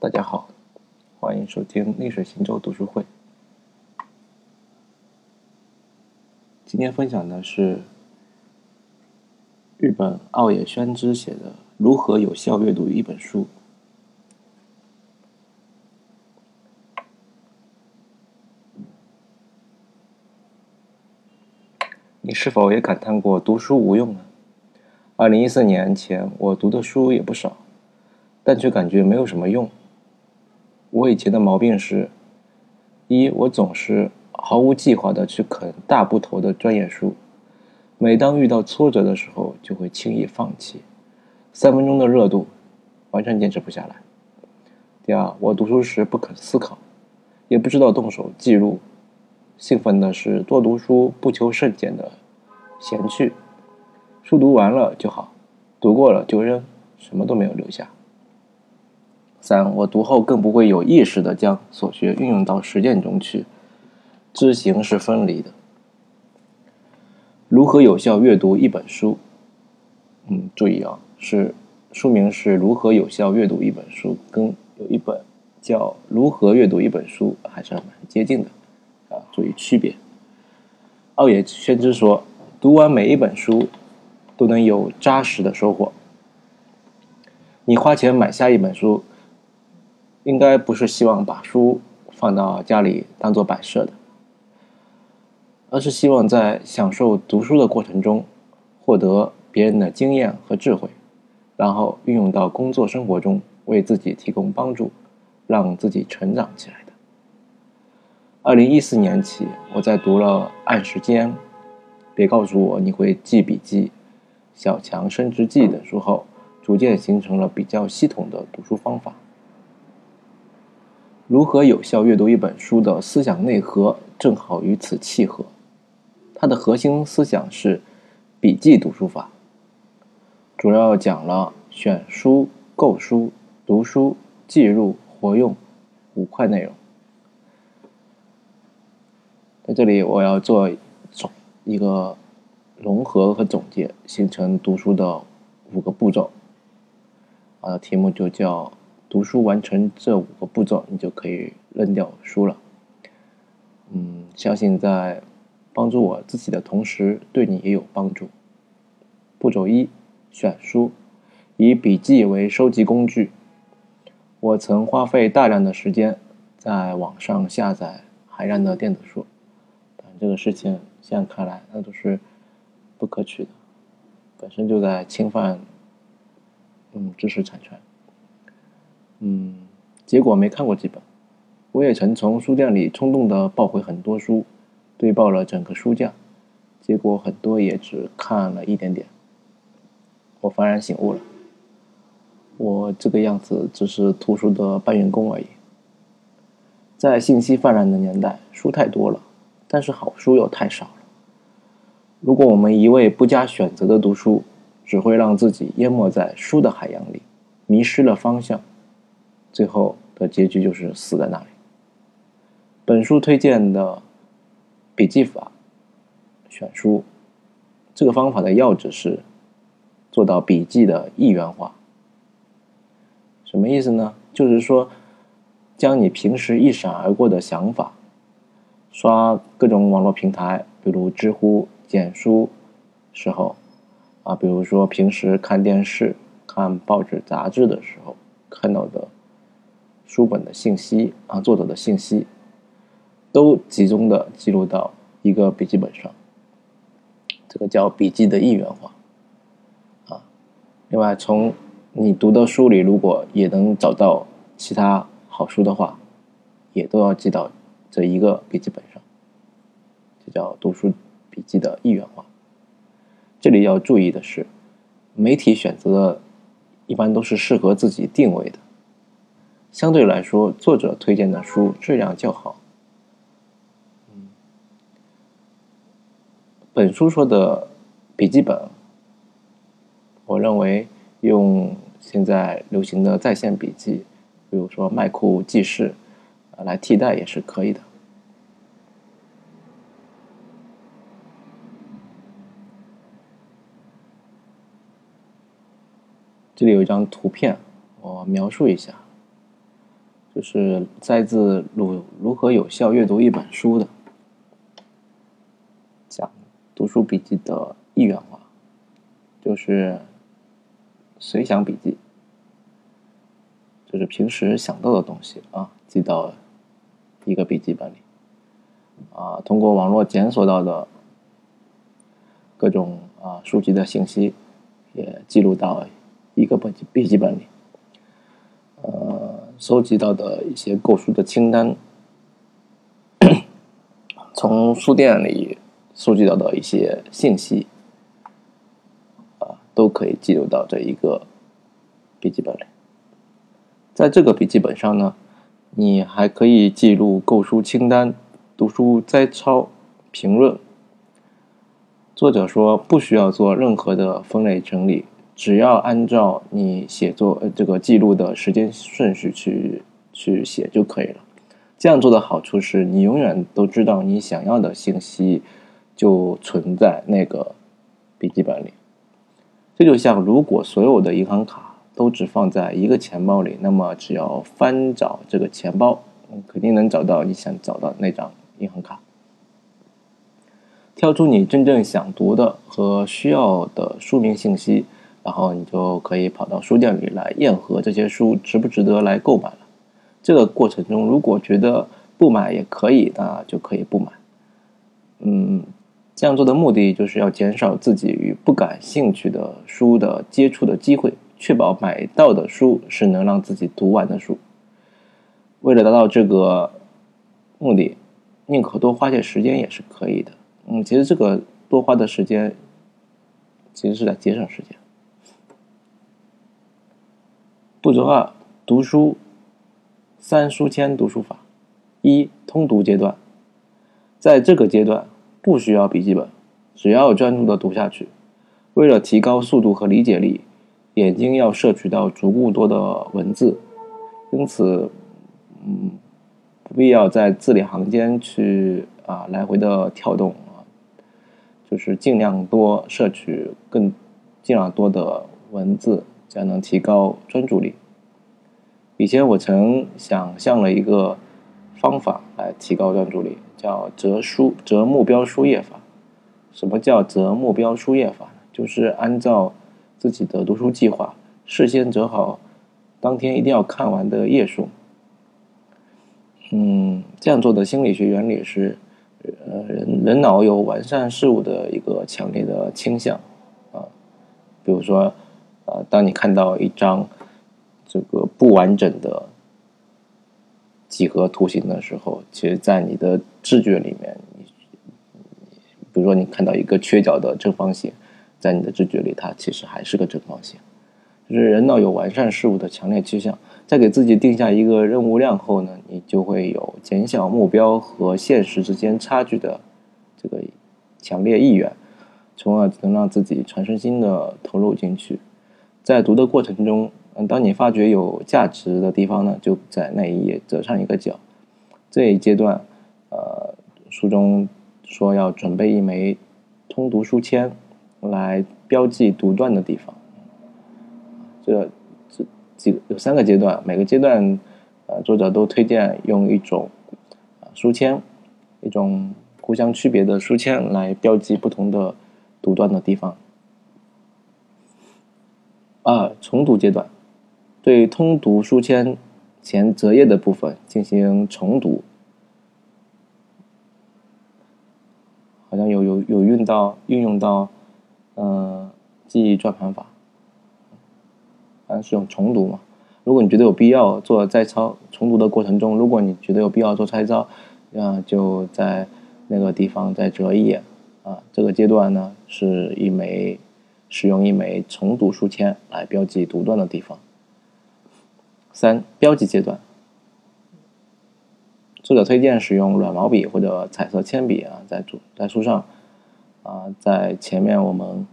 大家好，欢迎收听逆水行舟读书会。今天分享的是日本奥野宣之写的《如何有效阅读一本书》。你是否也感叹过读书无用呢？二零一四年前，我读的书也不少，但却感觉没有什么用。我以前的毛病是：一，我总是毫无计划的去啃大部头的专业书，每当遇到挫折的时候，就会轻易放弃，三分钟的热度，完全坚持不下来。第二，我读书时不肯思考，也不知道动手记录，兴奋的是多读书，不求甚解的闲趣，书读完了就好，读过了就扔，什么都没有留下。三，我读后更不会有意识的将所学运用到实践中去，知行是分离的。如何有效阅读一本书？嗯，注意啊，是书名是如何有效阅读一本书，跟有一本叫如何阅读一本书还是蛮接近的啊，注意区别。奥野宣之说，读完每一本书都能有扎实的收获。你花钱买下一本书。应该不是希望把书放到家里当做摆设的，而是希望在享受读书的过程中，获得别人的经验和智慧，然后运用到工作生活中，为自己提供帮助，让自己成长起来的。二零一四年起，我在读了《按时间》《别告诉我你会记笔记》《小强升职记》等书后，逐渐形成了比较系统的读书方法。如何有效阅读一本书的思想内核正好与此契合。它的核心思想是笔记读书法，主要讲了选书、购书、读书、记录、活用五块内容。在这里，我要做总一个融合和总结，形成读书的五个步骤。啊，题目就叫。读书完成这五个步骤，你就可以扔掉书了。嗯，相信在帮助我自己的同时，对你也有帮助。步骤一：选书，以笔记为收集工具。我曾花费大量的时间在网上下载海量的电子书，但这个事情现在看来，那都是不可取的，本身就在侵犯嗯知识产权。嗯，结果没看过几本。我也曾从书店里冲动的抱回很多书，堆爆了整个书架，结果很多也只看了一点点。我幡然醒悟了，我这个样子只是图书的搬运工而已。在信息泛滥的年代，书太多了，但是好书又太少了。如果我们一味不加选择的读书，只会让自己淹没在书的海洋里，迷失了方向。最后的结局就是死在那里。本书推荐的笔记法选书，这个方法的要旨是做到笔记的一元化。什么意思呢？就是说，将你平时一闪而过的想法，刷各种网络平台，比如知乎、简书时候，啊，比如说平时看电视、看报纸、杂志的时候看到的。书本的信息啊，作者的信息，都集中的记录到一个笔记本上，这个叫笔记的一元化啊。另外，从你读的书里，如果也能找到其他好书的话，也都要记到这一个笔记本上，这叫读书笔记的一元化。这里要注意的是，媒体选择的一般都是适合自己定位的。相对来说，作者推荐的书质量较好。本书说的笔记本，我认为用现在流行的在线笔记，比如说麦库记事，来替代也是可以的。这里有一张图片，我描述一下。就是摘自《如如何有效阅读一本书》的，讲读书笔记的一元化，就是随想笔记，就是平时想到的东西啊，记到一个笔记本里，啊，通过网络检索到的各种啊书籍的信息，也记录到一个本笔记本里，收集到的一些购书的清单，从书店里收集到的一些信息，啊，都可以记录到这一个笔记本里。在这个笔记本上呢，你还可以记录购书清单、读书摘抄、评论。作者说，不需要做任何的分类整理。只要按照你写作呃这个记录的时间顺序去去写就可以了。这样做的好处是你永远都知道你想要的信息就存在那个笔记本里。这就像如果所有的银行卡都只放在一个钱包里，那么只要翻找这个钱包，肯定能找到你想找的那张银行卡。挑出你真正想读的和需要的书名信息。然后你就可以跑到书店里来验核这些书值不值得来购买了。这个过程中，如果觉得不买也可以，那就可以不买。嗯，这样做的目的就是要减少自己与不感兴趣的书的接触的机会，确保买到的书是能让自己读完的书。为了达到这个目的，宁可多花些时间也是可以的。嗯，其实这个多花的时间，其实是在节省时间。步骤二：读书三书签读书法。一、通读阶段，在这个阶段不需要笔记本，只要专注的读下去。为了提高速度和理解力，眼睛要摄取到足够多的文字，因此，嗯，不必要在字里行间去啊来回的跳动啊，就是尽量多摄取更尽量多的文字。这样能提高专注力。以前我曾想象了一个方法来提高专注力，叫择书择目标书页法。什么叫择目标书页法？就是按照自己的读书计划，事先择好当天一定要看完的页数。嗯，这样做的心理学原理是，呃，人人脑有完善事物的一个强烈的倾向啊，比如说。呃，当你看到一张这个不完整的几何图形的时候，其实，在你的知觉里面，你比如说你看到一个缺角的正方形，在你的知觉里，它其实还是个正方形。就是人脑有完善事物的强烈倾向，在给自己定下一个任务量后呢，你就会有减小目标和现实之间差距的这个强烈意愿，从而能让自己全身心的投入进去。在读的过程中，嗯，当你发觉有价值的地方呢，就在那一页折上一个角。这一阶段，呃，书中说要准备一枚通读书签来标记读段的地方。这这几有三个阶段，每个阶段，呃，作者都推荐用一种书签，一种互相区别的书签来标记不同的读段的地方。二重读阶段，对通读书签前折页的部分进行重读，好像有有有运到运用到，嗯，记忆转盘法，好像是用重读嘛。如果你觉得有必要做摘抄，重读的过程中，如果你觉得有必要做摘抄，那，就在那个地方再折一页，啊，这个阶段呢是一枚。使用一枚重读书签来标记读段的地方。三、标记阶段，作者推荐使用软毛笔或者彩色铅笔啊，在主在书上啊，在前面我们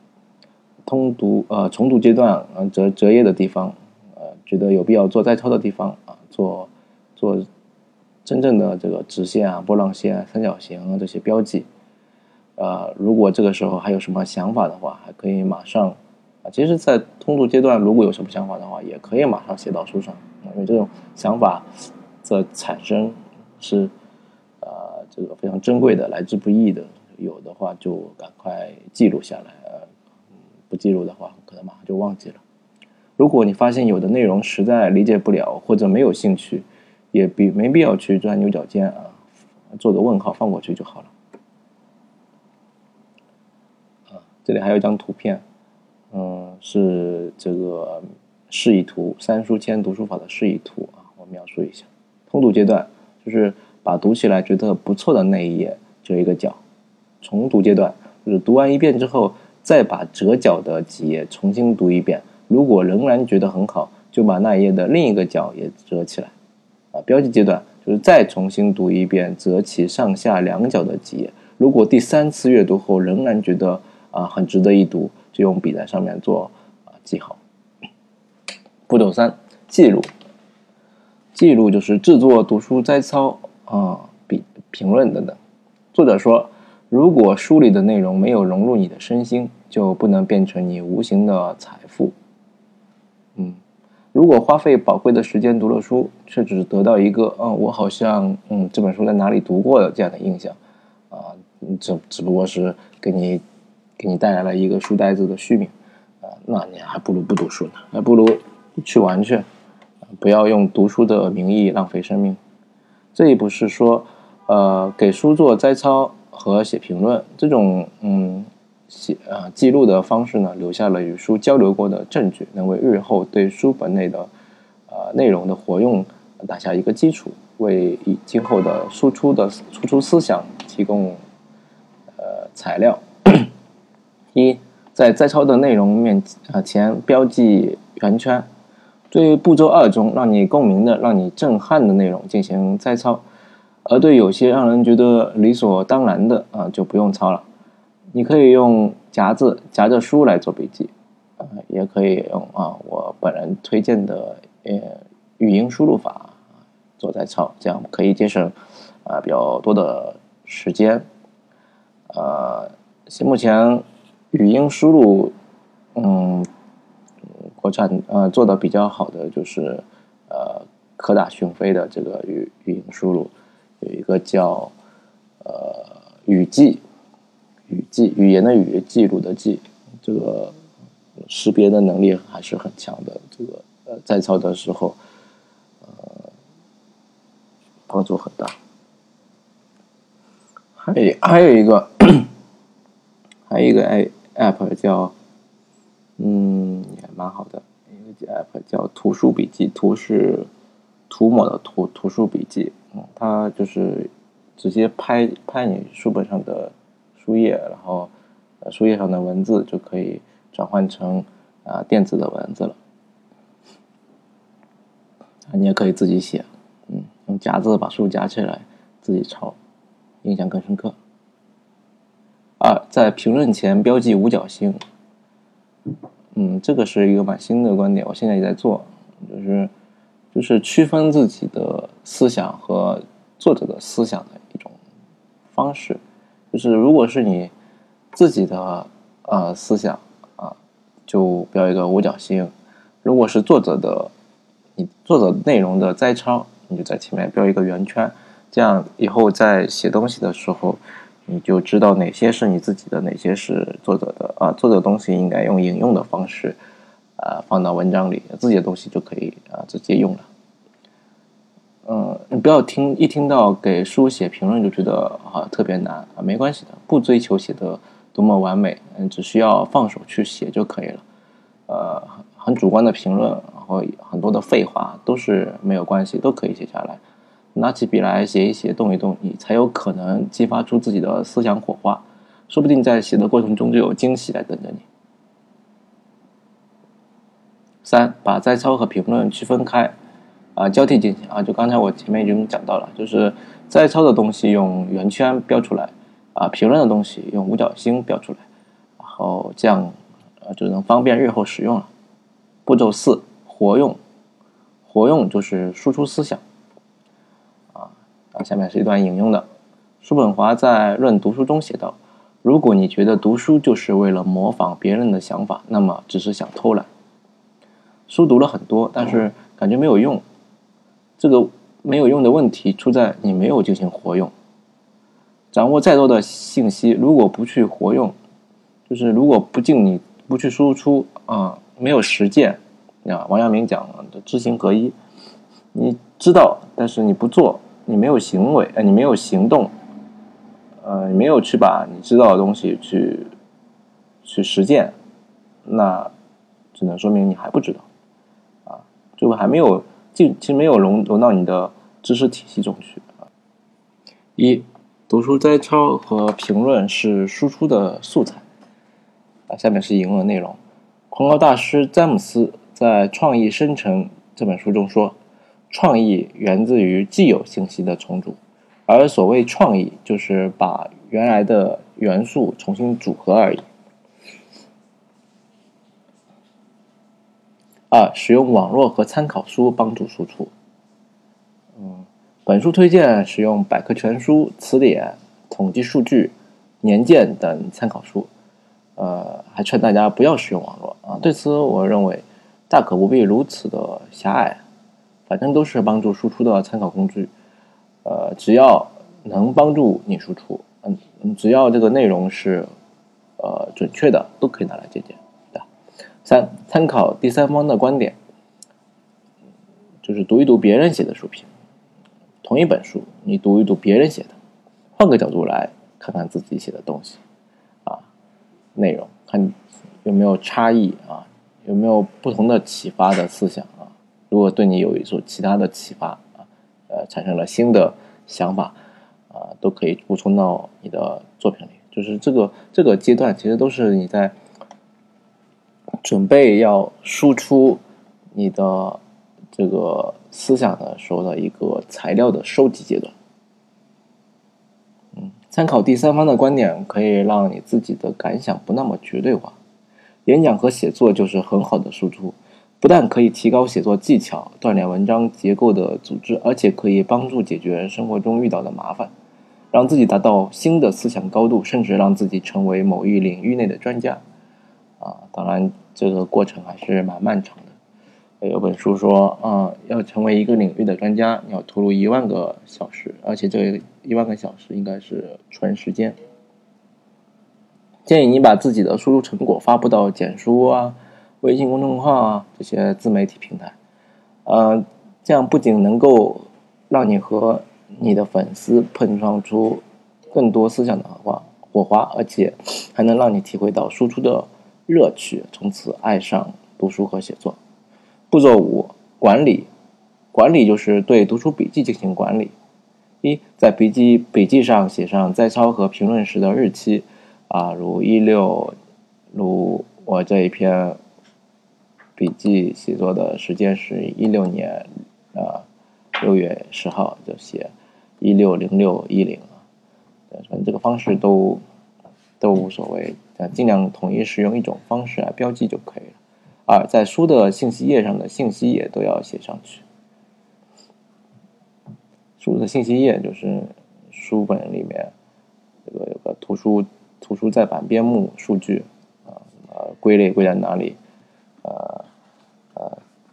通读呃重读阶段嗯折折页的地方呃觉得有必要做摘抄的地方啊做做真正的这个直线啊波浪线三角形啊这些标记。呃，如果这个时候还有什么想法的话，还可以马上其实，在通读阶段，如果有什么想法的话，也可以马上写到书上，因为这种想法的产生是呃这个非常珍贵的，来之不易的。有的话就赶快记录下来，呃，不记录的话可能马上就忘记了。如果你发现有的内容实在理解不了或者没有兴趣，也必没必要去钻牛角尖啊，做个问号放过去就好了。啊，这里还有一张图片，嗯，是这个示意图，三书签读书法的示意图啊，我描述一下。通读阶段就是把读起来觉得不错的那一页折一个角。重读阶段就是读完一遍之后，再把折角的几页重新读一遍。如果仍然觉得很好，就把那一页的另一个角也折起来。啊，标记阶段就是再重新读一遍，折起上下两角的几页。如果第三次阅读后仍然觉得啊很值得一读，就用笔在上面做啊记号。步骤三，记录。记录就是制作读书摘抄啊、笔评论等等。作者说。如果书里的内容没有融入你的身心，就不能变成你无形的财富。嗯，如果花费宝贵的时间读了书，却只得到一个“嗯，我好像嗯这本书在哪里读过的”这样的印象，啊，这只不过是给你给你带来了一个书呆子的虚名，啊，那你还不如不读书呢，还不如去玩去，不要用读书的名义浪费生命。这一步是说，呃，给书做摘抄。和写评论这种嗯写啊记录的方式呢，留下了与书交流过的证据，能为日后对书本内的呃内容的活用打下一个基础，为今后的输出的输出思想提供呃材料。一，在摘抄的内容面啊前标记圆圈，对步骤二中让你共鸣的、让你震撼的内容进行摘抄。而对有些让人觉得理所当然的啊，就不用抄了。你可以用夹子夹着书来做笔记，啊，也可以用啊我本人推荐的呃语音输入法做摘抄，这样可以节省啊比较多的时间。呃，目前语音输入，嗯，国产呃做的比较好的就是呃科大讯飞的这个语语音输入。有一个叫呃语记，语记语言的语记录的记，这个识别的能力还是很强的。这个呃在操的时候，呃帮助很大。还有还有一个，还有一个 A app 叫嗯也蛮好的，一个 app 叫图书笔记，图是涂抹的图，图书笔记。嗯它就是直接拍拍你书本上的书页，然后呃书页上的文字就可以转换成啊电子的文字了。你也可以自己写，嗯，用夹子把书夹起来自己抄，印象更深刻。二，在评论前标记五角星。嗯，这个是一个蛮新的观点，我现在也在做，就是。就是区分自己的思想和作者的思想的一种方式。就是如果是你自己的呃思想啊，就标一个五角星；如果是作者的，你作者内容的摘抄，你就在前面标一个圆圈。这样以后在写东西的时候，你就知道哪些是你自己的，哪些是作者的啊。作者东西应该用引用的方式。啊，放到文章里，自己的东西就可以啊直接用了。嗯，你不要听一听到给书写评论就觉得啊特别难啊，没关系的，不追求写的多么完美，嗯，只需要放手去写就可以了。呃，很主观的评论，然后很多的废话都是没有关系，都可以写下来。拿起笔来写一写，动一动，你才有可能激发出自己的思想火花，说不定在写的过程中就有惊喜来等着你。三，把摘抄和评论区分开，啊，交替进行啊。就刚才我前面已经讲到了，就是摘抄的东西用圆圈标出来，啊，评论的东西用五角星标出来，然后这样，呃，就能方便日后使用了。步骤四，活用，活用就是输出思想，下面是一段引用的，叔本华在《论读书》中写道：“如果你觉得读书就是为了模仿别人的想法，那么只是想偷懒。”书读了很多，但是感觉没有用。这个没有用的问题出在你没有进行活用。掌握再多的信息，如果不去活用，就是如果不进你不去输出啊，没有实践啊。王阳明讲的知行合一，你知道，但是你不做，你没有行为，哎，你没有行动，呃，你没有去把你知道的东西去去实践，那只能说明你还不知道啊，就还没有进，其实没有融融到你的知识体系中去啊。一读书摘抄和评论是输出的素材啊。下面是引文内容：狂高大师詹姆斯在《创意生成》这本书中说，创意源自于既有信息的重组，而所谓创意，就是把原来的元素重新组合而已。二、使用网络和参考书帮助输出。嗯。本书推荐使用百科全书、词典、统计数据、年鉴等参考书，呃，还劝大家不要使用网络啊。对此，我认为大可不必如此的狭隘，反正都是帮助输出的参考工具，呃，只要能帮助你输出，嗯，只要这个内容是呃准确的，都可以拿来借鉴，对吧？三、参考第三方的观点，就是读一读别人写的书评。同一本书，你读一读别人写的，换个角度来看看自己写的东西，啊，内容看有没有差异啊，有没有不同的启发的思想？如果对你有一种其他的启发啊，呃，产生了新的想法啊，都可以补充到你的作品里。就是这个这个阶段，其实都是你在准备要输出你的这个。思想的时候的一个材料的收集阶段，嗯，参考第三方的观点可以让你自己的感想不那么绝对化。演讲和写作就是很好的输出，不但可以提高写作技巧，锻炼文章结构的组织，而且可以帮助解决生活中遇到的麻烦，让自己达到新的思想高度，甚至让自己成为某一领域内的专家。啊，当然这个过程还是蛮漫长的。有本书说，啊，要成为一个领域的专家，你要投入一万个小时，而且这一万个小时应该是纯时间。建议你把自己的输出成果发布到简书啊、微信公众号啊这些自媒体平台，呃，这样不仅能够让你和你的粉丝碰撞出更多思想的火花，火花，而且还能让你体会到输出的乐趣，从此爱上读书和写作。步骤五：管理。管理就是对读书笔记进行管理。一，在笔记笔记上写上摘抄和评论时的日期，啊，如一六，如我这一篇笔记写作的时间是一六年，啊，六月十号就写一六零六一零，反正这个方式都都无所谓，尽量统一使用一种方式来标记就可以了。二，在书的信息页上的信息也都要写上去。书的信息页就是书本里面这个有个图书图书再版编目数据啊，呃，归类归在哪里？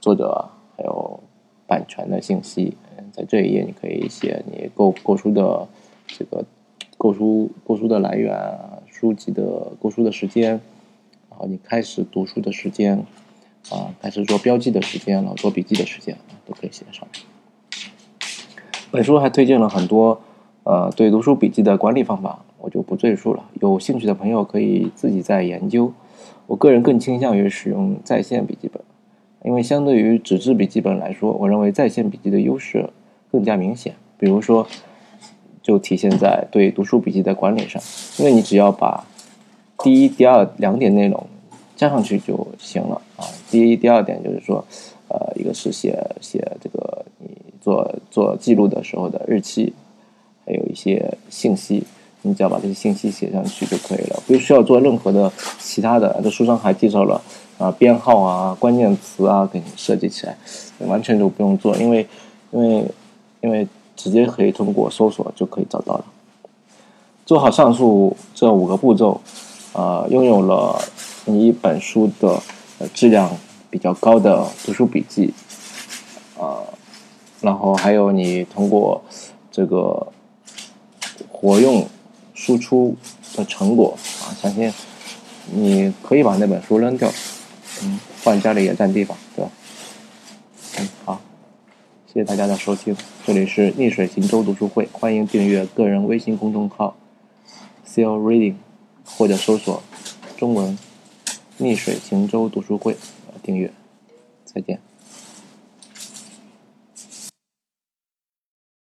作者还有版权的信息，在这一页你可以写你购购书的这个购书购书的来源，书籍的购书的时间，然后你开始读书的时间。啊，开始做标记的时间然后，做笔记的时间都可以写上。本书还推荐了很多呃对读书笔记的管理方法，我就不赘述了。有兴趣的朋友可以自己再研究。我个人更倾向于使用在线笔记本，因为相对于纸质笔记本来说，我认为在线笔记的优势更加明显。比如说，就体现在对读书笔记的管理上，因为你只要把第一、第二两点内容。加上去就行了啊。第一、第二点就是说，呃，一个是写写这个你做做记录的时候的日期，还有一些信息，你只要把这些信息写上去就可以了，不需要做任何的其他的。这书上还介绍了啊编号啊、关键词啊，给你设计起来，完全就不用做，因为因为因为直接可以通过搜索就可以找到了。做好上述这五个步骤，呃，拥有了。你一本书的质量比较高的读书笔记，呃，然后还有你通过这个活用输出的成果啊，相信你可以把那本书扔掉，嗯，放家里也占地方，对吧？嗯，好，谢谢大家的收听，这里是逆水行舟读书会，欢迎订阅个人微信公众号 “seal reading”，或者搜索中文“逆水行舟读书会”订阅，再见。